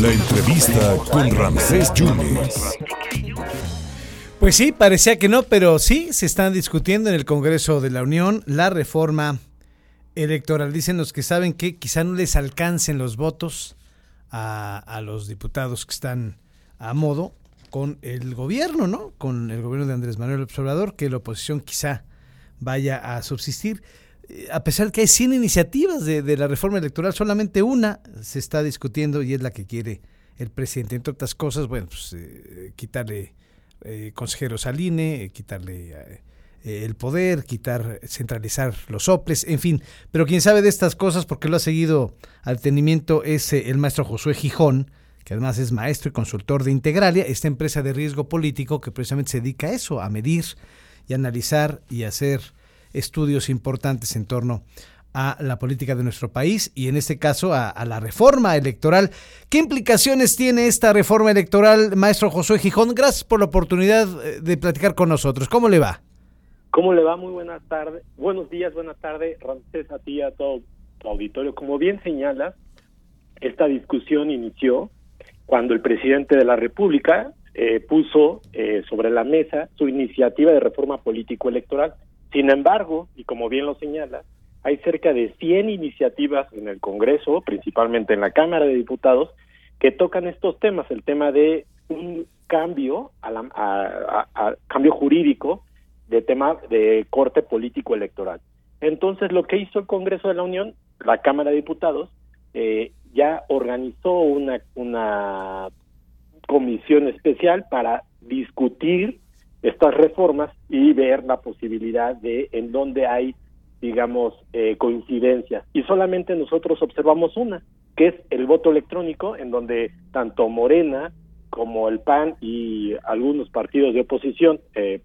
La entrevista con Ramsés Yunes. Pues sí, parecía que no, pero sí se están discutiendo en el Congreso de la Unión la reforma electoral. Dicen los que saben que quizá no les alcancen los votos a, a los diputados que están a modo con el gobierno, ¿no? Con el gobierno de Andrés Manuel Observador, que la oposición quizá vaya a subsistir. A pesar de que hay 100 iniciativas de, la reforma electoral, solamente una se está discutiendo y es la que quiere el presidente. Entre otras cosas, bueno, pues eh, quitarle eh, consejeros al INE, quitarle eh, el poder, quitar, centralizar los soples, en fin. Pero quien sabe de estas cosas, porque lo ha seguido al tenimiento, es el maestro Josué Gijón, que además es maestro y consultor de Integralia, esta empresa de riesgo político que precisamente se dedica a eso, a medir y analizar y hacer estudios importantes en torno a la política de nuestro país y en este caso a, la reforma electoral. ¿Qué implicaciones tiene esta reforma electoral, maestro Josué Gijón? Gracias por la oportunidad eh, de platicar con nosotros. ¿Cómo le va? ¿Cómo le va? Muy buenas tardes. Buenos días, buenas tardes, Ramsés, a ti y a todo tu auditorio. Como bien señalas, esta discusión inició cuando el presidente de la República eh, puso eh, sobre la mesa su iniciativa de reforma político-electoral sin embargo, y como bien lo señala, hay cerca de 100 iniciativas en el Congreso, principalmente en la Cámara de Diputados, que tocan estos temas, el tema de un cambio, a, la, cambio jurídico de tema de corte político electoral. Entonces, lo que hizo el Congreso de la Unión, la Cámara de Diputados, eh, ya organizó una, una comisión especial para discutir estas reformas y ver la posibilidad de en dónde hay, digamos, eh, coincidencias. Y solamente nosotros observamos una, que es el voto electrónico, en donde tanto Morena como el PAN y algunos partidos de oposición, eh,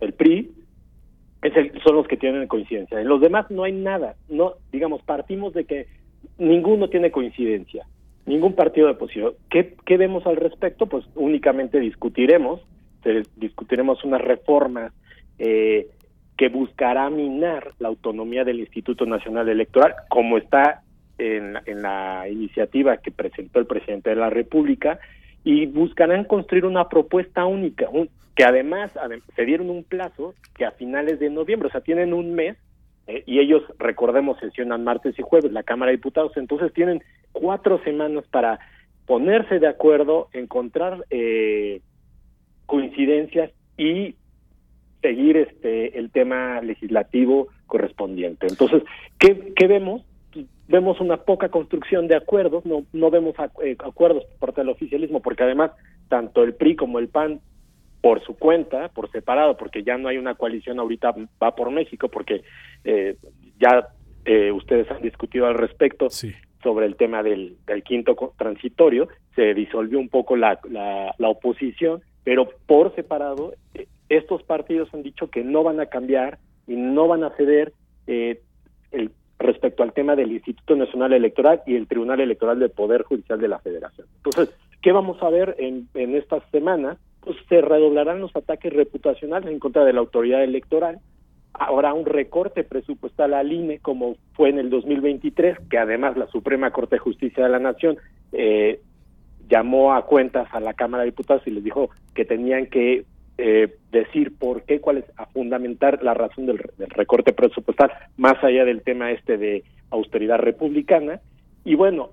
el PRI, es el, son los que tienen coincidencia. En los demás no hay nada. No, digamos, partimos de que ninguno tiene coincidencia, ningún partido de oposición. ¿Qué, qué vemos al respecto? Pues únicamente discutiremos discutiremos unas reformas eh, que buscará minar la autonomía del Instituto Nacional Electoral, como está en, en la iniciativa que presentó el presidente de la República, y buscarán construir una propuesta única, un, que además se dieron un plazo que a finales de noviembre, o sea, tienen un mes, eh, y ellos, recordemos, sesionan martes y jueves la Cámara de Diputados, entonces tienen cuatro semanas para ponerse de acuerdo, encontrar eh, coincidencias y seguir este el tema legislativo correspondiente. Entonces, ¿qué, qué vemos? Vemos una poca construcción de acuerdos, no, no vemos eh, acuerdos por parte del oficialismo, porque además tanto el PRI como el PAN por su cuenta, por separado, porque ya no hay una coalición ahorita va por México, porque eh, ya eh, ustedes han discutido al respecto sí. sobre el tema del, del, quinto transitorio, se disolvió un poco la, la, la oposición pero por separado, eh, estos partidos han dicho que no van a cambiar y no van a ceder eh, el, respecto al tema del Instituto Nacional Electoral y el Tribunal Electoral del Poder Judicial de la Federación. Entonces, ¿qué vamos a ver en, en estas semanas? Pues se redoblarán los ataques reputacionales en contra de la autoridad electoral, habrá un recorte presupuestal al INE como fue en el 2023, que además la Suprema Corte de Justicia de la Nación eh, llamó a cuentas a la Cámara de Diputados y les dijo que tenían que eh, decir por qué, cuál es, a fundamentar la razón del, recorte presupuestal, más allá del tema este de austeridad republicana. Y bueno,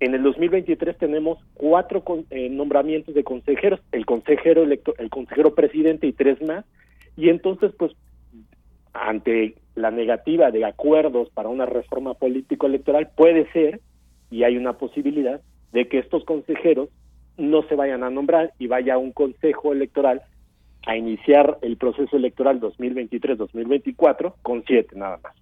en el 2023 tenemos cuatro con, eh, nombramientos de consejeros, el consejero electo, el consejero presidente y tres más, y entonces pues ante la negativa de acuerdos para una reforma político electoral puede ser y hay una posibilidad de que estos consejeros no se vayan a nombrar y vaya un consejo electoral a iniciar el proceso electoral 2023-2024 con siete nada más.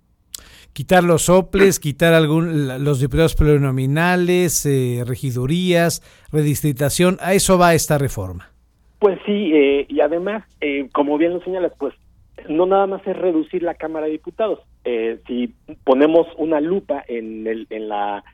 Quitar los soples, quitar algún, los diputados plurinominales, eh, regidurías, redistritación, a eso va esta reforma. Pues sí, eh, y además, eh, como bien lo señalas, pues no nada más es reducir la Cámara de Diputados. Eh, si ponemos una lupa en, el, en la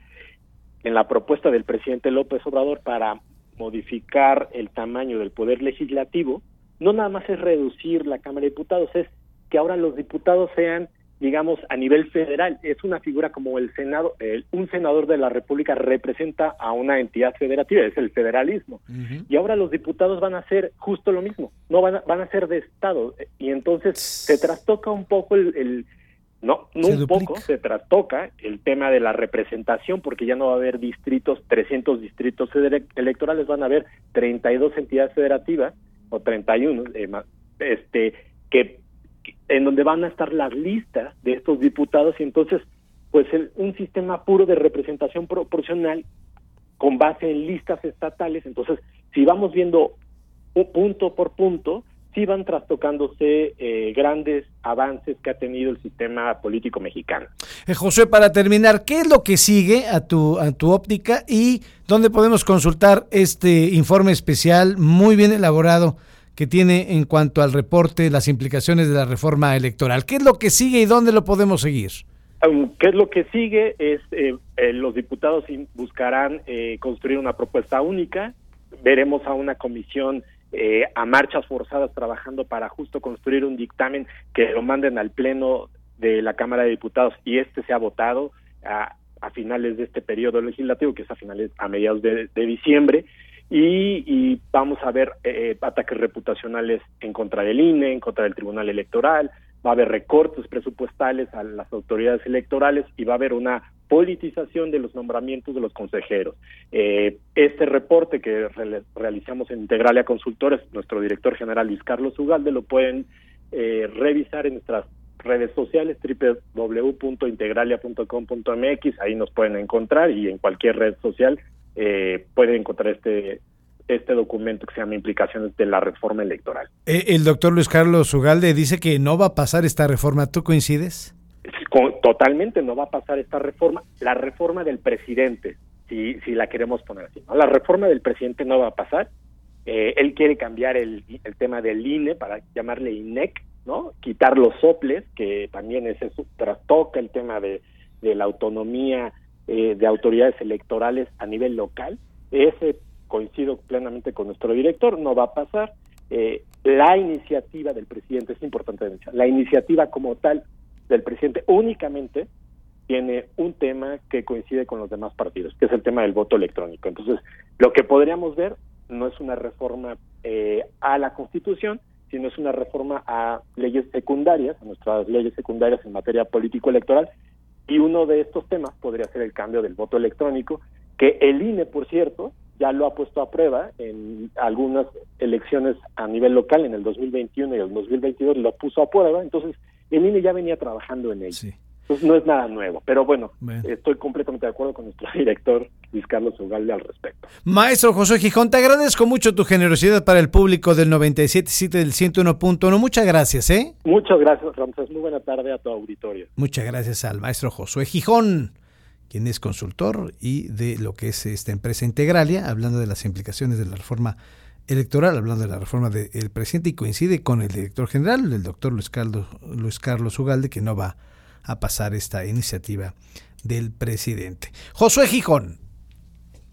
en la propuesta del presidente López Obrador para modificar el tamaño del poder legislativo, no nada más es reducir la Cámara de Diputados, es que ahora los diputados sean digamos, a nivel federal. Es una figura como el Senado, un senador de la República representa a una entidad federativa, es el federalismo. Y ahora los diputados van a hacer justo lo mismo, no van a, van a ser de Estado. Y entonces se trastoca un poco el, no, no un poco, se trastoca el tema de la representación porque ya no va a haber distritos, 300 distritos electorales, van a haber 32 entidades federativas o 31, eh, este, que en donde van a estar las listas de estos diputados y entonces pues un sistema puro de representación proporcional con base en listas estatales entonces si vamos viendo punto por punto sí van trastocándose eh, grandes avances que ha tenido el sistema político mexicano. Eh, José, para terminar, ¿qué es lo que sigue a tu, a tu óptica y dónde podemos consultar este informe especial muy bien elaborado que tiene en cuanto al reporte las implicaciones de la reforma electoral. ¿Qué es lo que sigue y dónde lo podemos seguir? Um, ¿Qué es lo que sigue? Es eh, eh, los diputados buscarán eh, construir una propuesta única. Veremos a una comisión a marchas forzadas trabajando para justo construir un dictamen que lo manden al pleno de la Cámara de Diputados y este se ha votado a, finales de este periodo legislativo, que es a finales a mediados de diciembre. Y, vamos a ver eh, ataques reputacionales en contra del INE, en contra del Tribunal Electoral, va a haber recortes presupuestales a las autoridades electorales y va a haber una politización de los nombramientos de los consejeros. Eh, este reporte que realizamos en Integralia Consultores, nuestro director general Luis Carlos Ugalde, lo pueden eh, revisar en nuestras redes sociales www.integralia.com.mx, ahí nos pueden encontrar y en cualquier red social eh, puede encontrar este este documento que se llama Implicaciones de la Reforma Electoral. Eh, el doctor Luis Carlos Ugalde dice que no va a pasar esta reforma. ¿Tú coincides? Totalmente no va a pasar esta reforma. La reforma del presidente, si, si la queremos poner así. La reforma del presidente no va a pasar. Eh, él quiere cambiar el, el, tema del INE para llamarle INEC, ¿no? Quitar los soples, que también es eso, trastoca el tema de, de la autonomía eh, de autoridades electorales a nivel local. Ese coincido plenamente con nuestro director, no va a pasar. Eh, la iniciativa del presidente, es importante la iniciativa como tal del presidente únicamente tiene un tema que coincide con los demás partidos, que es el tema del voto electrónico. Entonces, lo que podríamos ver no es una reforma eh, a la Constitución, sino es una reforma a leyes secundarias, a nuestras leyes secundarias en materia político-electoral, y uno de estos temas podría ser el cambio del voto electrónico, que el INE, por cierto, ya lo ha puesto a prueba en algunas elecciones a nivel local en el 2021 y el 2022 lo puso a prueba, entonces el INE ya venía trabajando en ello. Entonces no es nada nuevo, pero bueno, estoy completamente de acuerdo con nuestro director Luis Carlos Ugalde al respecto. Maestro José Gijón, te agradezco mucho tu generosidad para el público del 97.7 del 101.1. Muchas gracias, ¿eh? Muchas gracias, Ramses. Muy buena tarde a tu auditorio. Muchas gracias al maestro Josué Gijón, quien es consultor y de lo que es esta empresa Integralia, hablando de las implicaciones de la reforma electoral, hablando de la reforma del presidente y coincide con el director general, el doctor Luis Carlos, Luis Carlos Ugalde, que no va a pasar esta iniciativa del presidente. Josué Gijón.